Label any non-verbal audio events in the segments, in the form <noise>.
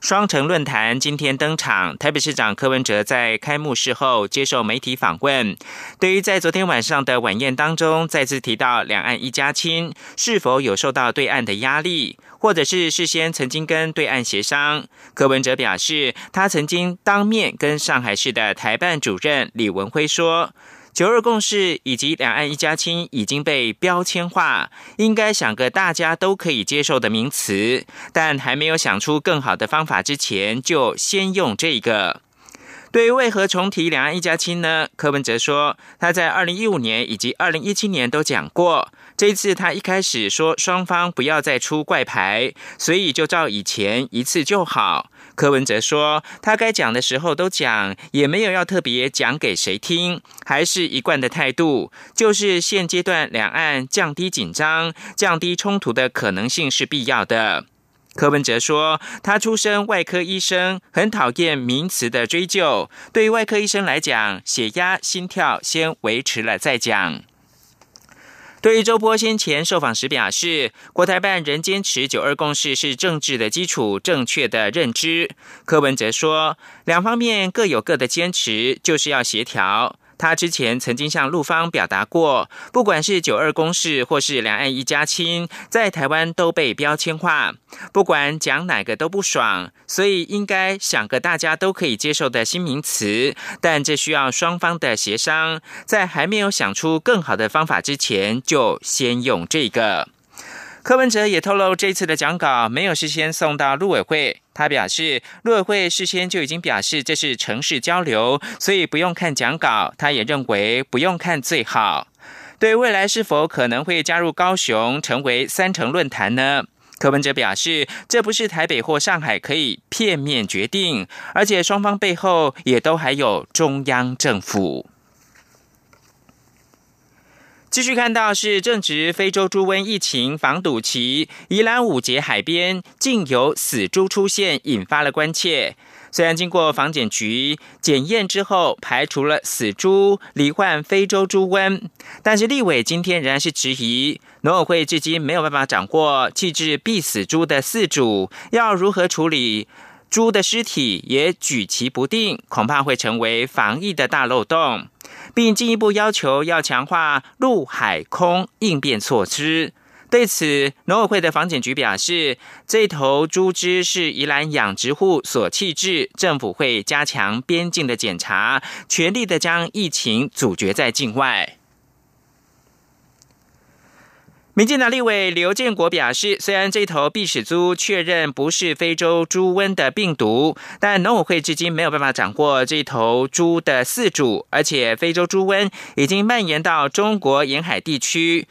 双城论坛今天登场，台北市长柯文哲在开幕式后接受媒体访问。对于在昨天晚上的晚宴当中再次提到两岸一家亲，是否有受到对岸的压力，或者是事先曾经跟对岸协商？柯文哲表示，他曾经当面跟上海市的台办主任李文辉说。九二共识以及两岸一家亲已经被标签化，应该想个大家都可以接受的名词，但还没有想出更好的方法之前，就先用这个。对于为何重提两岸一家亲呢？柯文哲说，他在二零一五年以及二零一七年都讲过。这一次他一开始说双方不要再出怪牌，所以就照以前一次就好。柯文哲说，他该讲的时候都讲，也没有要特别讲给谁听，还是一贯的态度，就是现阶段两岸降低紧张、降低冲突的可能性是必要的。柯文哲说，他出身外科医生，很讨厌名词的追究。对于外科医生来讲，血压、心跳先维持了再讲。对于周波先前受访时表示，国台办仍坚持九二共识是政治的基础，正确的认知。柯文哲说，两方面各有各的坚持，就是要协调。他之前曾经向陆方表达过，不管是九二公事或是两岸一家亲，在台湾都被标签化，不管讲哪个都不爽，所以应该想个大家都可以接受的新名词，但这需要双方的协商，在还没有想出更好的方法之前，就先用这个。柯文哲也透露，这次的讲稿没有事先送到陆委会。他表示，陆委会事先就已经表示这是城市交流，所以不用看讲稿。他也认为不用看最好。对未来是否可能会加入高雄成为三城论坛呢？柯文哲表示，这不是台北或上海可以片面决定，而且双方背后也都还有中央政府。继续看到是正值非洲猪瘟疫情防堵期，宜兰五节海边竟有死猪出现，引发了关切。虽然经过防检局检验之后，排除了死猪罹患非洲猪瘟，但是立委今天仍然是质疑农委会至今没有办法掌握弃置必死猪的饲主要如何处理猪的尸体，也举棋不定，恐怕会成为防疫的大漏洞。并进一步要求要强化陆海空应变措施。对此，农委会的防检局表示，这头猪只是宜兰养殖户所弃置，政府会加强边境的检查，全力的将疫情阻绝在境外。民进党立委刘建国表示，虽然这头必死猪确认不是非洲猪瘟的病毒，但农委会至今没有办法掌握这头猪的饲主，而且非洲猪瘟已经蔓延到中国沿海地区。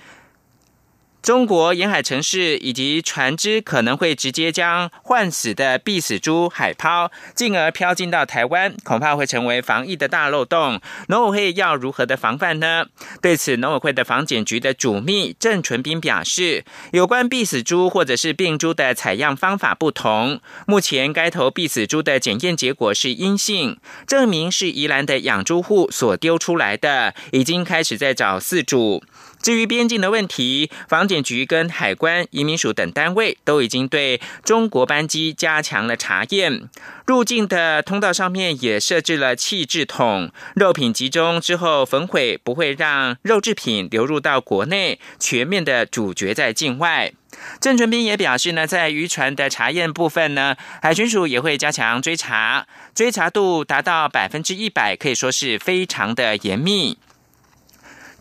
中国沿海城市以及船只可能会直接将患死的必死猪海抛，进而飘进到台湾，恐怕会成为防疫的大漏洞。农委会要如何的防范呢？对此，农委会的防检局的主秘郑纯斌表示，有关必死猪或者是病猪的采样方法不同，目前该头必死猪的检验结果是阴性，证明是宜兰的养猪户所丢出来的，已经开始在找饲主。至于边境的问题，防检局跟海关、移民署等单位都已经对中国班机加强了查验，入境的通道上面也设置了弃置桶，肉品集中之后焚毁，不会让肉制品流入到国内，全面的主角在境外。郑纯斌也表示呢，在渔船的查验部分呢，海巡署也会加强追查，追查度达到百分之一百，可以说是非常的严密。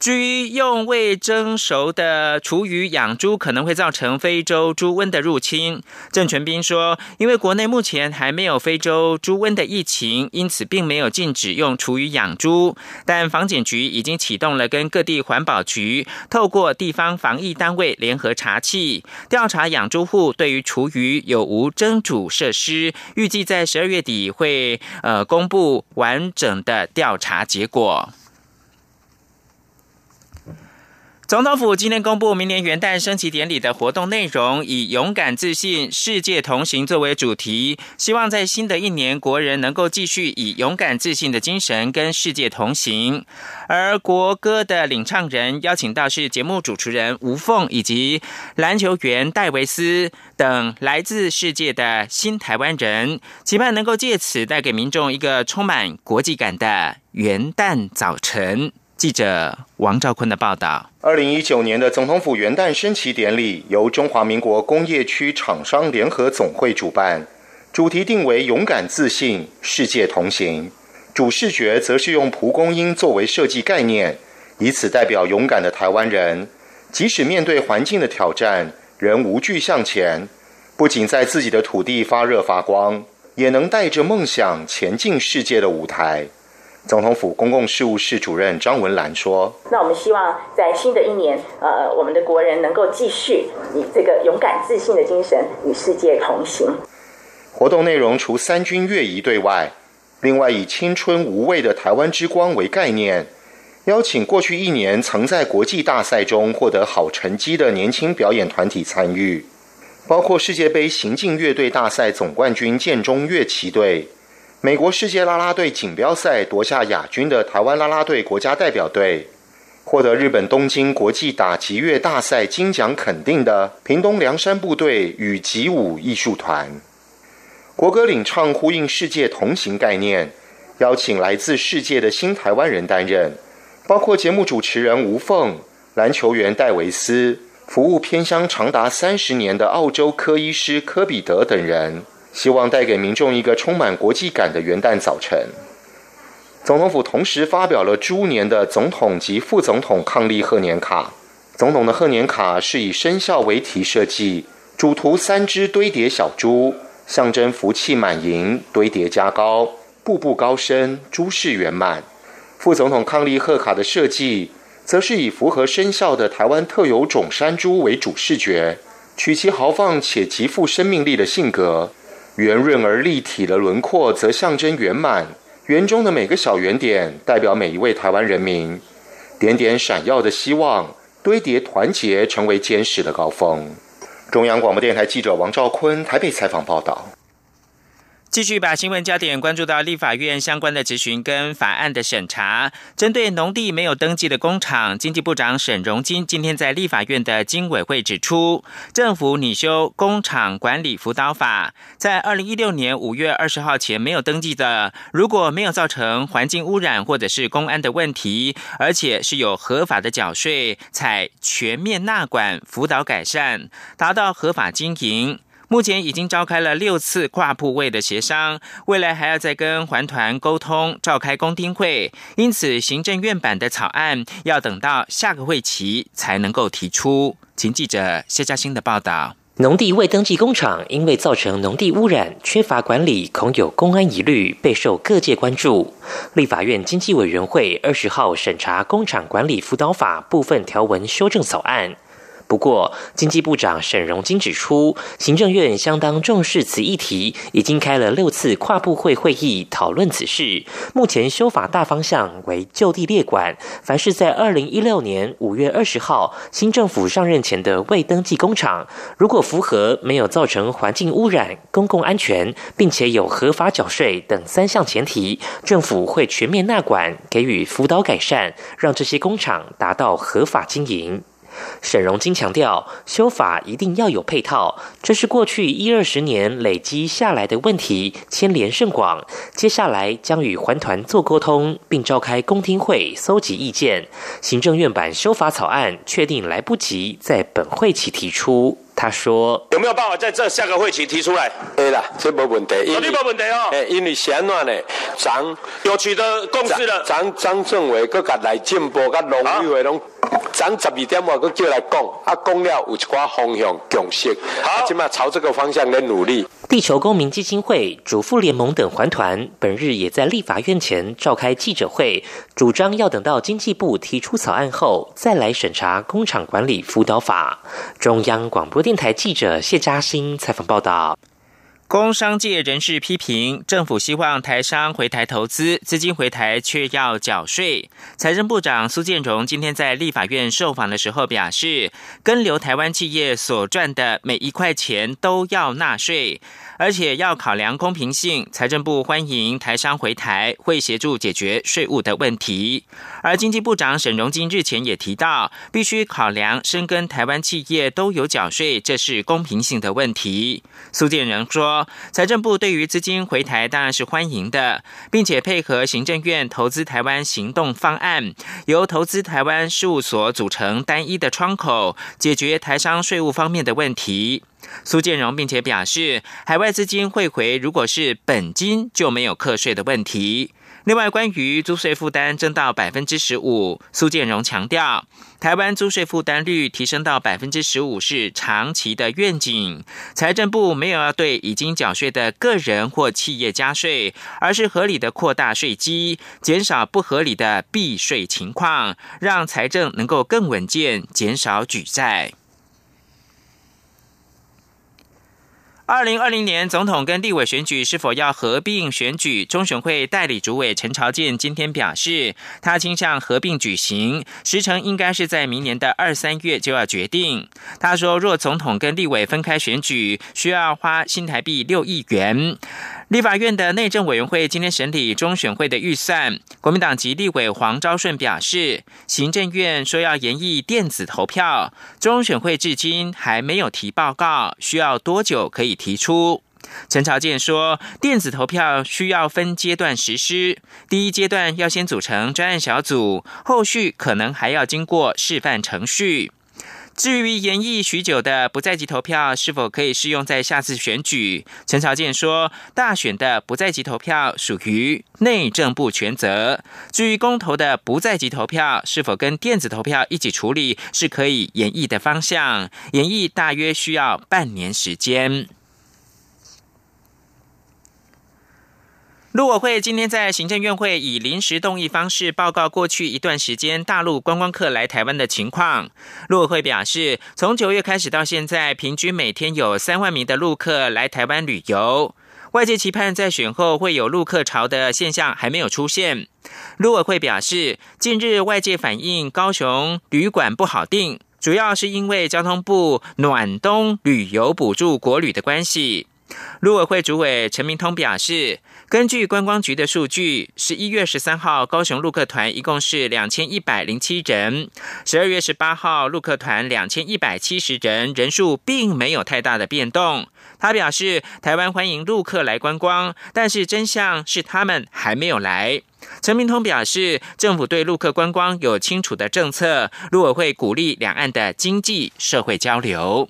至于用未蒸熟的厨余养猪，可能会造成非洲猪瘟的入侵。郑全斌说，因为国内目前还没有非洲猪瘟的疫情，因此并没有禁止用厨余养猪。但防检局已经启动了跟各地环保局，透过地方防疫单位联合查气，调查养猪户对于厨余有无蒸煮设施。预计在十二月底会呃公布完整的调查结果。总统府今天公布明年元旦升旗典礼的活动内容，以“勇敢自信，世界同行”作为主题，希望在新的一年，国人能够继续以勇敢自信的精神跟世界同行。而国歌的领唱人邀请到是节目主持人吴凤以及篮球员戴维斯等来自世界的新台湾人，期盼能够借此带给民众一个充满国际感的元旦早晨。记者王兆坤的报道：二零一九年的总统府元旦升旗典礼由中华民国工业区厂商联合总会主办，主题定为“勇敢自信，世界同行”。主视觉则是用蒲公英作为设计概念，以此代表勇敢的台湾人，即使面对环境的挑战，仍无惧向前。不仅在自己的土地发热发光，也能带着梦想前进世界的舞台。总统府公共事务室主任张文兰说：“那我们希望在新的一年，呃，我们的国人能够继续以这个勇敢自信的精神与世界同行。”活动内容除三军乐仪对外，另外以“青春无畏的台湾之光”为概念，邀请过去一年曾在国际大赛中获得好成绩的年轻表演团体参与，包括世界杯行进乐队大赛总冠军建中乐旗队。美国世界啦啦队锦标赛夺下亚军的台湾啦啦队国家代表队，获得日本东京国际打击乐大赛金奖肯定的屏东梁山部队与吉舞艺术团，国歌领唱呼应世界同行概念，邀请来自世界的新台湾人担任，包括节目主持人吴凤、篮球员戴维斯、服务偏乡长达三十年的澳洲科医师科比德等人。希望带给民众一个充满国际感的元旦早晨。总统府同时发表了猪年的总统及副总统抗力贺年卡。总统的贺年卡是以生肖为题设计，主图三只堆叠小猪，象征福气满盈、堆叠加高、步步高升、诸事圆满。副总统抗力贺卡的设计，则是以符合生肖的台湾特有种山猪为主视觉，取其豪放且极富生命力的性格。圆润而立体的轮廓则象征圆满，圆中的每个小圆点代表每一位台湾人民，点点闪耀的希望堆叠团结，成为坚实的高峰。中央广播电台记者王兆坤台北采访报道。继续把新闻焦点关注到立法院相关的质询跟法案的审查。针对农地没有登记的工厂，经济部长沈荣金今天在立法院的经委会指出，政府拟修工厂管理辅导法，在二零一六年五月二十号前没有登记的，如果没有造成环境污染或者是公安的问题，而且是有合法的缴税，采全面纳管辅导改善，达到合法经营。目前已经召开了六次跨部位的协商，未来还要再跟环团沟通，召开公听会。因此，行政院版的草案要等到下个会期才能够提出。请记者谢嘉欣的报道：农地未登记工厂因为造成农地污染、缺乏管理，恐有公安疑虑，备受各界关注。立法院经济委员会二十号审查工厂管理辅导法部分条文修正草案。不过，经济部长沈荣金指出，行政院相当重视此议题，已经开了六次跨部会会议讨论此事。目前修法大方向为就地列管，凡是在二零一六年五月二十号新政府上任前的未登记工厂，如果符合没有造成环境污染、公共安全，并且有合法缴税等三项前提，政府会全面纳管，给予辅导改善，让这些工厂达到合法经营。沈荣金强调，修法一定要有配套，这是过去一二十年累积下来的问题，牵连甚广。接下来将与环团做沟通，并召开公听会，搜集意见。行政院版修法草案确定来不及在本会期提出。他说：“有没有办法在这下个会期提出来？对啦，这没问题，绝对没问题哦。哎，因为先乱呢，咱有取得共识了。咱张政委佮甲来进步，甲农委会拢，咱十二点外佮叫来讲，啊讲了有一寡方向共识，好，起码朝这个方向来努力。”地球公民基金会、主妇联盟等环团本日也在立法院前召开记者会，主张要等到经济部提出草案后，再来审查工厂管理辅导法。中央广播电台记者谢嘉欣采访报道。工商界人士批评，政府希望台商回台投资，资金回台却要缴税。财政部长苏建荣今天在立法院受访的时候表示，跟留台湾企业所赚的每一块钱都要纳税。而且要考量公平性，财政部欢迎台商回台，会协助解决税务的问题。而经济部长沈荣金日前也提到，必须考量深耕台湾企业都有缴税，这是公平性的问题。苏建仁说，财政部对于资金回台当然是欢迎的，并且配合行政院投资台湾行动方案，由投资台湾事务所组成单一的窗口，解决台商税务方面的问题。苏建荣并且表示，海外资金汇回如果是本金就没有课税的问题。另外，关于租税负担增到百分之十五，苏建荣强调，台湾租税负担率提升到百分之十五是长期的愿景。财政部没有要对已经缴税的个人或企业加税，而是合理的扩大税基，减少不合理的避税情况，让财政能够更稳健，减少举债。二零二零年总统跟立委选举是否要合并选举？中选会代理主委陈朝建今天表示，他倾向合并举行，时程应该是在明年的二三月就要决定。他说，若总统跟立委分开选举，需要花新台币六亿元。立法院的内政委员会今天审理中选会的预算，国民党籍立委黄昭顺表示，行政院说要研议电子投票，中选会至今还没有提报告，需要多久可以提出？陈朝健说，电子投票需要分阶段实施，第一阶段要先组成专案小组，后续可能还要经过示范程序。至于延役许久的不在籍投票是否可以适用在下次选举？陈朝健说，大选的不在籍投票属于内政部全责。至于公投的不在籍投票是否跟电子投票一起处理，是可以演绎的方向。演绎大约需要半年时间。陆委会今天在行政院会以临时动议方式报告过去一段时间大陆观光客来台湾的情况。陆委会表示，从九月开始到现在，平均每天有三万名的陆客来台湾旅游。外界期盼在选后会有陆客潮的现象还没有出现。陆委会表示，近日外界反映高雄旅馆不好订，主要是因为交通部暖冬旅游补助国旅的关系。陆委会主委陈明通表示。根据观光局的数据，十一月十三号高雄陆客团一共是两千一百零七人，十二月十八号陆客团两千一百七十人，人数并没有太大的变动。他表示，台湾欢迎陆客来观光，但是真相是他们还没有来。陈明通表示，政府对陆客观光有清楚的政策，陆委会鼓励两岸的经济社会交流。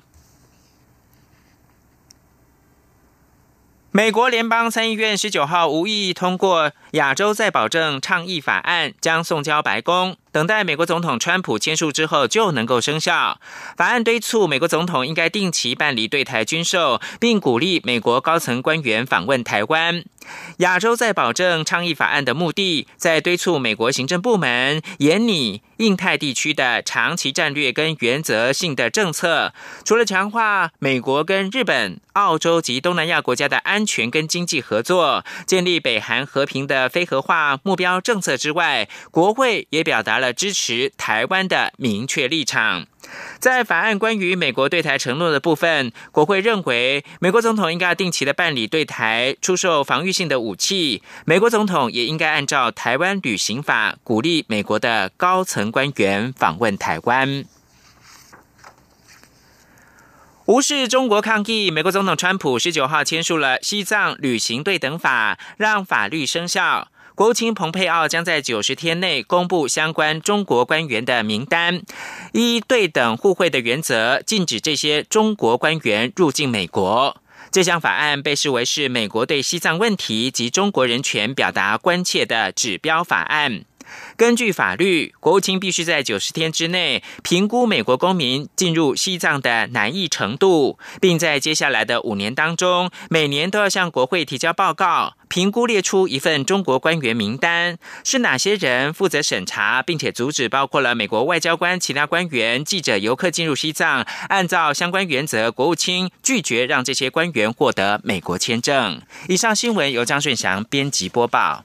美国联邦参议院十九号无意通过《亚洲再保证倡议法案》，将送交白宫。等待美国总统川普签署之后就能够生效。法案敦促美国总统应该定期办理对台军售，并鼓励美国高层官员访问台湾。亚洲在保证倡议法案的目的，在敦促美国行政部门严拟印太地区的长期战略跟原则性的政策。除了强化美国跟日本、澳洲及东南亚国家的安全跟经济合作，建立北韩和平的非核化目标政策之外，国会也表达了。支持台湾的明确立场，在法案关于美国对台承诺的部分，国会认为美国总统应该定期的办理对台出售防御性的武器，美国总统也应该按照台湾旅行法，鼓励美国的高层官员访问台湾。无视中国抗议，美国总统川普十九号签署了西藏旅行对等法，让法律生效。国务卿蓬佩奥将在九十天内公布相关中国官员的名单，依对等互惠的原则，禁止这些中国官员入境美国。这项法案被视为是美国对西藏问题及中国人权表达关切的指标法案。根据法律，国务卿必须在九十天之内评估美国公民进入西藏的难易程度，并在接下来的五年当中，每年都要向国会提交报告，评估列出一份中国官员名单，是哪些人负责审查，并且阻止包括了美国外交官、其他官员、记者、游客进入西藏。按照相关原则，国务卿拒绝让这些官员获得美国签证。以上新闻由张顺祥编辑播报。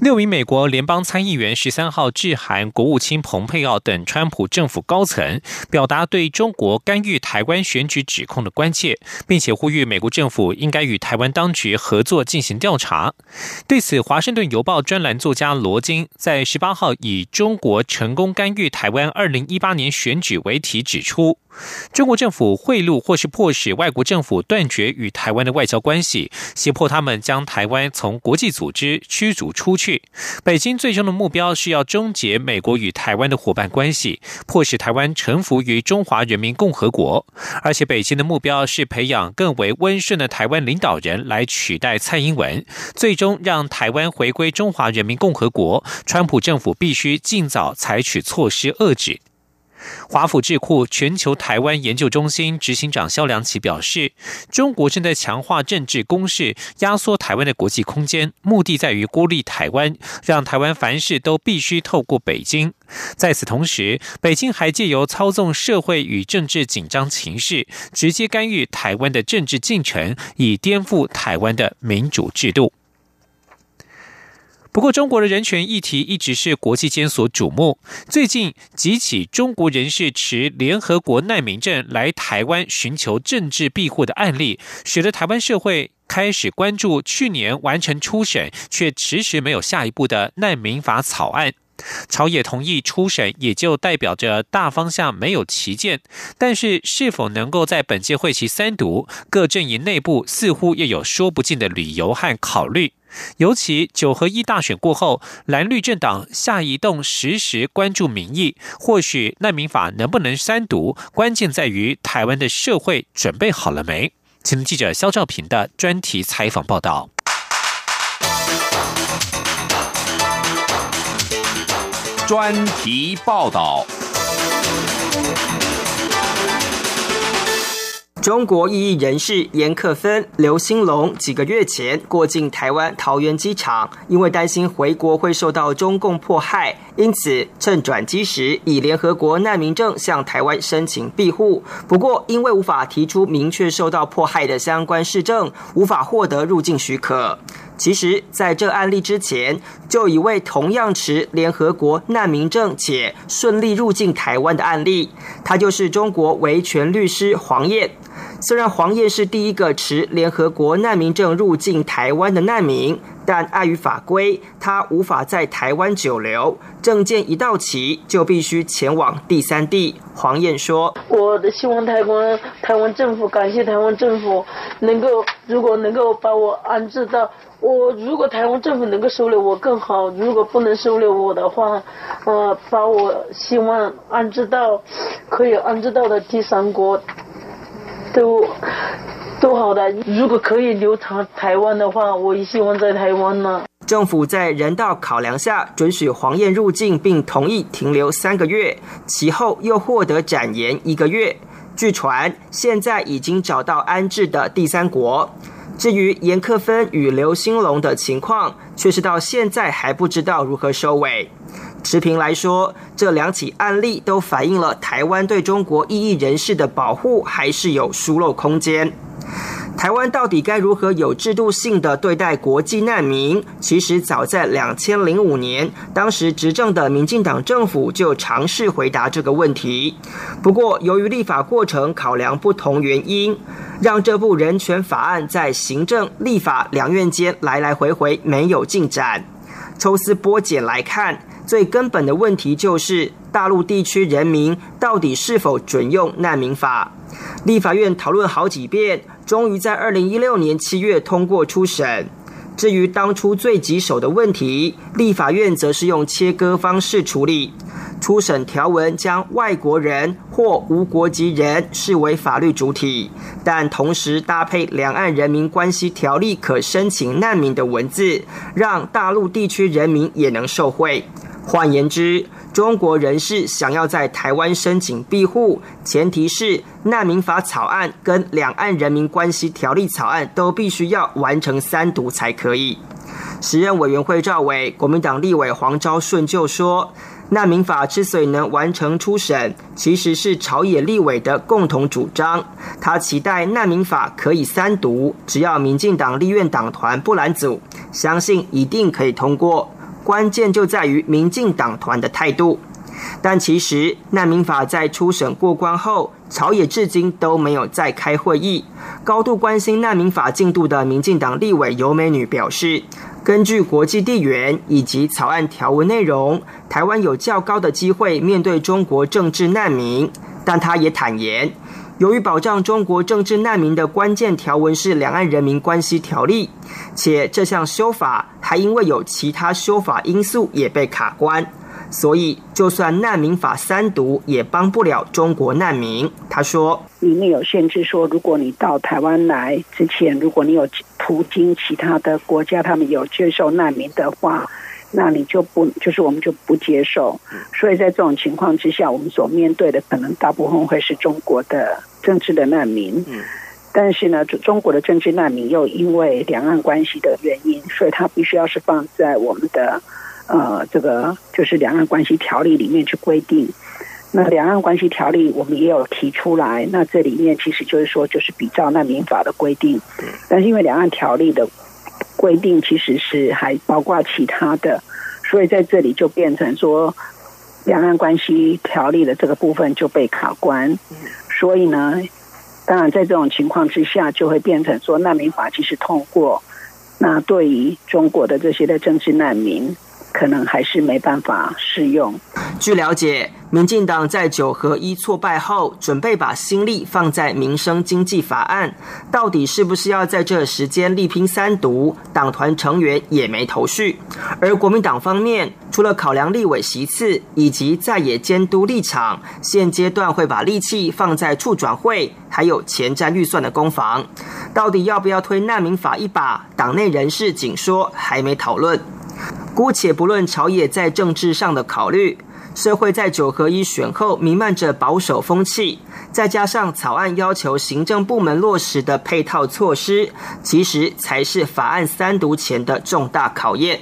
六名美国联邦参议员十三号致函国务卿蓬佩奥等川普政府高层，表达对中国干预台湾选举指控的关切，并且呼吁美国政府应该与台湾当局合作进行调查。对此，《华盛顿邮报》专栏作家罗金在十八号以“中国成功干预台湾二零一八年选举”为题指出。中国政府贿赂或是迫使外国政府断绝与台湾的外交关系，胁迫他们将台湾从国际组织驱逐出去。北京最终的目标是要终结美国与台湾的伙伴关系，迫使台湾臣服于中华人民共和国。而且，北京的目标是培养更为温顺的台湾领导人来取代蔡英文，最终让台湾回归中华人民共和国。川普政府必须尽早采取措施遏制。华府智库全球台湾研究中心执行长肖良奇表示，中国正在强化政治攻势，压缩台湾的国际空间，目的在于孤立台湾，让台湾凡事都必须透过北京。在此同时，北京还借由操纵社会与政治紧张情势，直接干预台湾的政治进程，以颠覆台湾的民主制度。不过，中国的人权议题一直是国际间所瞩目。最近几起中国人士持联合国难民证来台湾寻求政治庇护的案例，使得台湾社会开始关注去年完成初审却迟迟没有下一步的难民法草案。朝野同意初审，也就代表着大方向没有旗舰。但是，是否能够在本届会期三读，各阵营内部似乎又有说不尽的理由和考虑。尤其九合一大选过后，蓝绿政党下一动时时关注民意，或许难民法能不能三读，关键在于台湾的社会准备好了没？请记者肖兆平的专题采访报道。专题报道。中国异议人士严克芬、刘兴龙几个月前过境台湾桃园机场，因为担心回国会受到中共迫害，因此趁转机时以联合国难民证向台湾申请庇护。不过，因为无法提出明确受到迫害的相关事证，无法获得入境许可。其实，在这案例之前，就一位同样持联合国难民证且顺利入境台湾的案例，他就是中国维权律师黄燕。虽然黄燕是第一个持联合国难民证入境台湾的难民，但碍于法规，他无法在台湾久留，证件一到期就必须前往第三地。黄燕说：“我希望台湾台湾政府感谢台湾政府，能够如果能够把我安置到我，如果台湾政府能够收留我更好，如果不能收留我的话，呃，把我希望安置到可以安置到的第三国。”都都好的，如果可以留台台湾的话，我也希望在台湾呢。政府在人道考量下准许黄燕入境，并同意停留三个月，其后又获得展延一个月。据传，现在已经找到安置的第三国。至于严克芬与刘兴龙的情况，却是到现在还不知道如何收尾。持平来说，这两起案例都反映了台湾对中国异议人士的保护还是有疏漏空间。台湾到底该如何有制度性的对待国际难民？其实早在两千零五年，当时执政的民进党政府就尝试回答这个问题。不过，由于立法过程考量不同原因，让这部人权法案在行政、立法两院间来来回回没有进展。抽丝剥茧来看。最根本的问题就是大陆地区人民到底是否准用难民法。立法院讨论好几遍，终于在二零一六年七月通过初审。至于当初最棘手的问题，立法院则是用切割方式处理。初审条文将外国人或无国籍人视为法律主体，但同时搭配《两岸人民关系条例》可申请难民的文字，让大陆地区人民也能受惠。换言之，中国人士想要在台湾申请庇护，前提是难民法草案跟《两岸人民关系条例》草案都必须要完成三读才可以。时任委员会赵委、国民党立委黄昭顺就说。难民法之所以能完成初审，其实是朝野立委的共同主张。他期待难民法可以三读，只要民进党立院党团不拦阻，相信一定可以通过。关键就在于民进党团的态度。但其实难民法在初审过关后，朝野至今都没有再开会议。高度关心难民法进度的民进党立委尤美女表示。根据国际地缘以及草案条文内容，台湾有较高的机会面对中国政治难民。但她也坦言，由于保障中国政治难民的关键条文是《两岸人民关系条例》，且这项修法还因为有其他修法因素也被卡关。所以，就算难民法三读，也帮不了中国难民。他说：“里面有限制，说如果你到台湾来之前，如果你有途经其他的国家，他们有接受难民的话，那你就不就是我们就不接受。所以在这种情况之下，我们所面对的可能大部分会是中国的政治的难民。嗯，但是呢，中国的政治难民又因为两岸关系的原因，所以他必须要是放在我们的。”呃，这个就是两岸关系条例里面去规定。那两岸关系条例我们也有提出来，那这里面其实就是说，就是比照难民法的规定。但是因为两岸条例的规定其实是还包括其他的，所以在这里就变成说，两岸关系条例的这个部分就被卡关。所以呢，当然在这种情况之下，就会变成说，难民法其实通过，那对于中国的这些的政治难民。可能还是没办法适用。据了解，民进党在九合一挫败后，准备把心力放在民生经济法案，到底是不是要在这时间力拼三读？党团成员也没头绪。而国民党方面，除了考量立委席次以及在野监督立场，现阶段会把力气放在处转会，还有前瞻预算的攻防。到底要不要推难民法一把？党内人士仅说还没讨论。姑且不论朝野在政治上的考虑，社会在九合一选后弥漫着保守风气，再加上草案要求行政部门落实的配套措施，其实才是法案三读前的重大考验。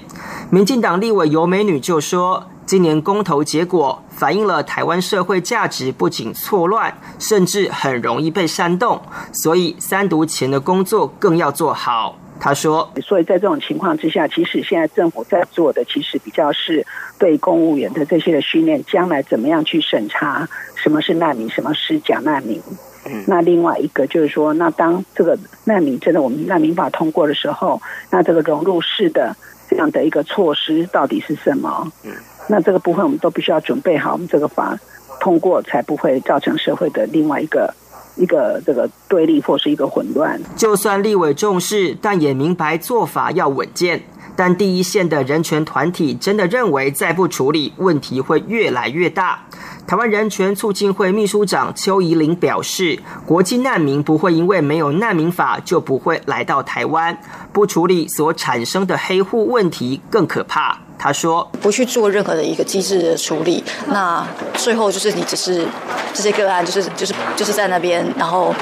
民进党立委尤美女就说，今年公投结果反映了台湾社会价值不仅错乱，甚至很容易被煽动，所以三读前的工作更要做好。他说：“所以在这种情况之下，其实现在政府在做的，其实比较是对公务员的这些的训练，将来怎么样去审查什么是难民，什么是假难民。嗯，那另外一个就是说，那当这个难民真的我们难民法通过的时候，那这个融入式的这样的一个措施到底是什么？嗯，那这个部分我们都必须要准备好，我们这个法通过才不会造成社会的另外一个。”一个这个对立或是一个混乱。就算立委重视，但也明白做法要稳健。但第一线的人权团体真的认为，再不处理，问题会越来越大。台湾人权促进会秘书长邱怡玲表示，国际难民不会因为没有难民法就不会来到台湾，不处理所产生的黑户问题更可怕。他说：“不去做任何的一个机制的处理，那最后就是你只是这些个案，就是就是就是在那边，然后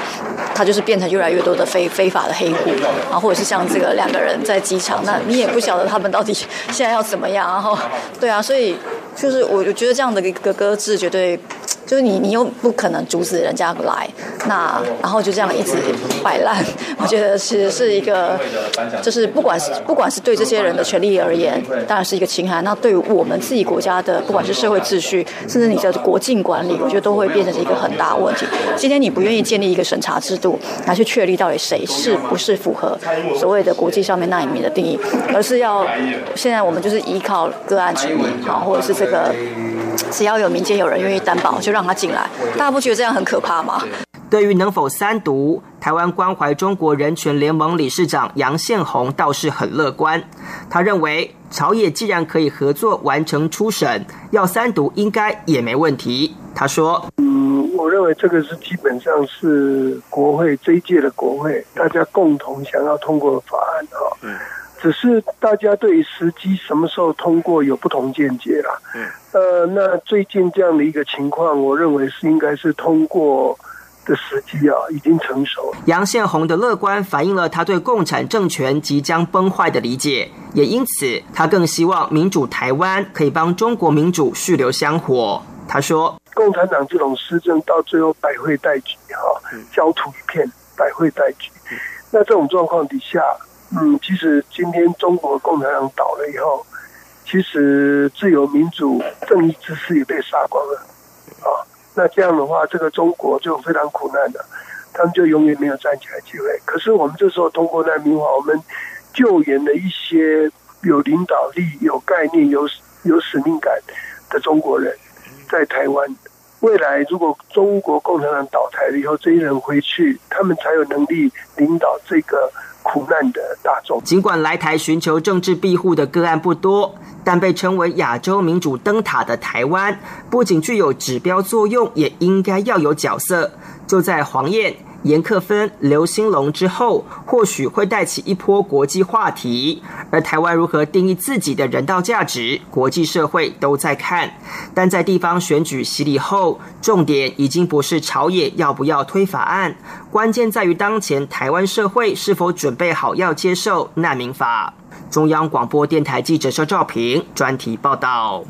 他就是变成越来越多的非非法的黑户，然后或者是像这个两个人在机场，那你也不晓得他们到底现在要怎么样，然后对啊，所以就是我我觉得这样的一个搁置绝对就是你你又不可能阻止人家来，那然后就这样一直摆烂，我觉得其实是一个，就是不管是不管是对这些人的权利而言，当然是一个侵害。那对于我们自己国家的，不管是社会秩序，甚至你的国境管理，我觉得都会变成一个很大问题。今天你不愿意建立一个审查制度，来去确立到底谁是不是符合所谓的国际上面那一面的定义，而是要现在我们就是依靠个案处理，好，或者是这个。<laughs> 只要有民间有人愿意担保，就 <laughs> 让他进来。大家不觉得这样很可怕吗？对于能否三读，台湾关怀中国人权联盟理事长杨宪宏倒是很乐观。他认为朝野既然可以合作完成初审，要三读应该也没问题。他说：“嗯，我认为这个是基本上是国会这一届的国会大家共同想要通过的法案啊。”只是大家对于时机什么时候通过有不同见解啦。嗯，呃，那最近这样的一个情况，我认为是应该是通过的时机啊，已经成熟。杨宪宏的乐观反映了他对共产政权即将崩坏的理解，也因此他更希望民主台湾可以帮中国民主续留香火。他说：“共产党这种施政到最后百废待举，哈，焦土一片，百废待举。那这种状况底下。”嗯，其实今天中国共产党倒了以后，其实自由民主、正义之士也被杀光了，啊，那这样的话，这个中国就非常苦难的，他们就永远没有站起来机会。可是我们这时候通过难民法，我们救援了一些有领导力、有概念、有有使命感的中国人，在台湾。未来如果中国共产党倒台了以后，这些人回去，他们才有能力领导这个。苦难的大众。尽管来台寻求政治庇护的个案不多，但被称为亚洲民主灯塔的台湾，不仅具有指标作用，也应该要有角色。就在黄燕。严克芬、刘兴龙之后，或许会带起一波国际话题。而台湾如何定义自己的人道价值，国际社会都在看。但在地方选举洗礼后，重点已经不是朝野要不要推法案，关键在于当前台湾社会是否准备好要接受难民法。中央广播电台记者肖照平专题报道。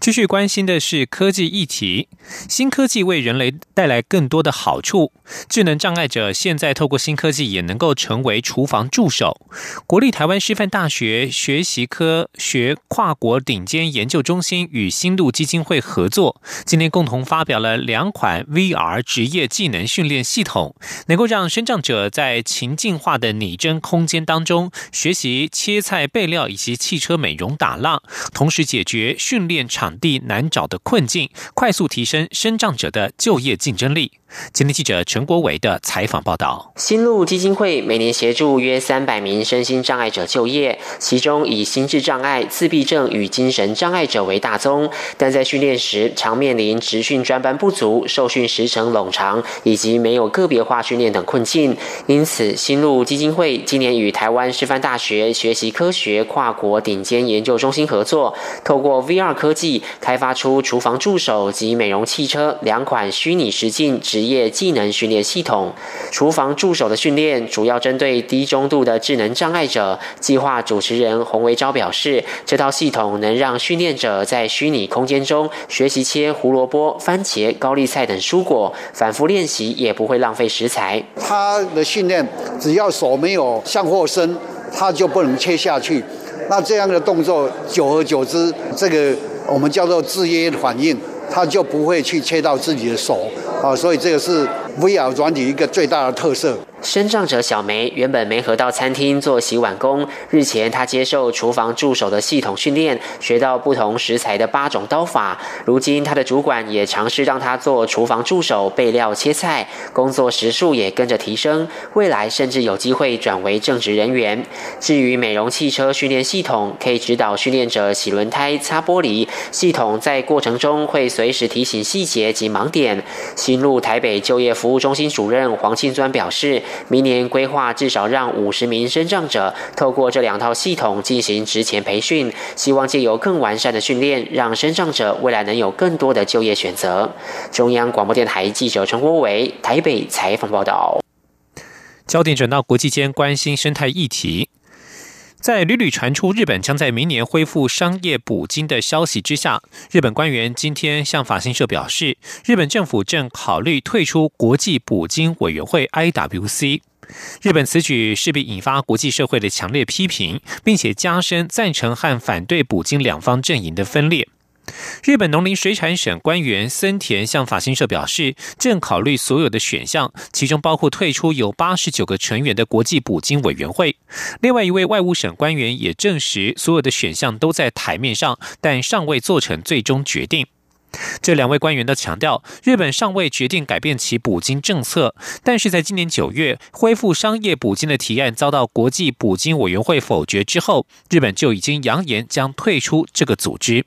继续关心的是科技议题，新科技为人类带来更多的好处。智能障碍者现在透过新科技也能够成为厨房助手。国立台湾师范大学学习科学跨国顶尖研究中心与新路基金会合作，今天共同发表了两款 VR 职业技能训练系统，能够让身障者在情境化的拟真空间当中学习切菜备料以及汽车美容打蜡，同时解决训练场。地难找的困境，快速提升身障者的就业竞争力。今天记者陈国伟的采访报道：新路基金会每年协助约三百名身心障碍者就业，其中以心智障碍、自闭症与精神障碍者为大宗。但在训练时，常面临职训专班不足、受训时程冗长以及没有个别化训练等困境。因此，新路基金会今年与台湾师范大学学习科学跨国顶尖研究中心合作，透过 VR 科技开发出厨房助手及美容汽车两款虚拟实境职业技能训练系统，厨房助手的训练主要针对低中度的智能障碍者。计划主持人洪维昭表示，这套系统能让训练者在虚拟空间中学习切胡萝卜、番茄、高丽菜等蔬果，反复练习也不会浪费食材。他的训练只要手没有向后伸，他就不能切下去。那这样的动作，久而久之，这个我们叫做制约反应。他就不会去切到自己的手啊，所以这个是 VR 软体一个最大的特色。身障者小梅原本没合到餐厅做洗碗工，日前她接受厨房助手的系统训练，学到不同食材的八种刀法。如今她的主管也尝试让她做厨房助手备料切菜，工作时数也跟着提升，未来甚至有机会转为正职人员。至于美容汽车训练系统，可以指导训练者洗轮胎、擦玻璃，系统在过程中会随时提醒细节及盲点。新路台北就业服务中心主任黄庆专表示。明年规划至少让五十名身障者透过这两套系统进行职前培训，希望借由更完善的训练，让身障者未来能有更多的就业选择。中央广播电台记者陈国伟台北采访报道。焦点转到国际间关心生态议题。在屡屡传出日本将在明年恢复商业捕鲸的消息之下，日本官员今天向法新社表示，日本政府正考虑退出国际捕鲸委员会 （IWC）。日本此举势必引发国际社会的强烈批评，并且加深赞成和反对捕鲸两方阵营的分裂。日本农林水产省官员森田向法新社表示，正考虑所有的选项，其中包括退出有八十九个成员的国际捕鲸委员会。另外一位外务省官员也证实，所有的选项都在台面上，但尚未做成最终决定。这两位官员都强调，日本尚未决定改变其捕鲸政策，但是在今年九月恢复商业捕鲸的提案遭到国际捕鲸委员会否决之后，日本就已经扬言将退出这个组织。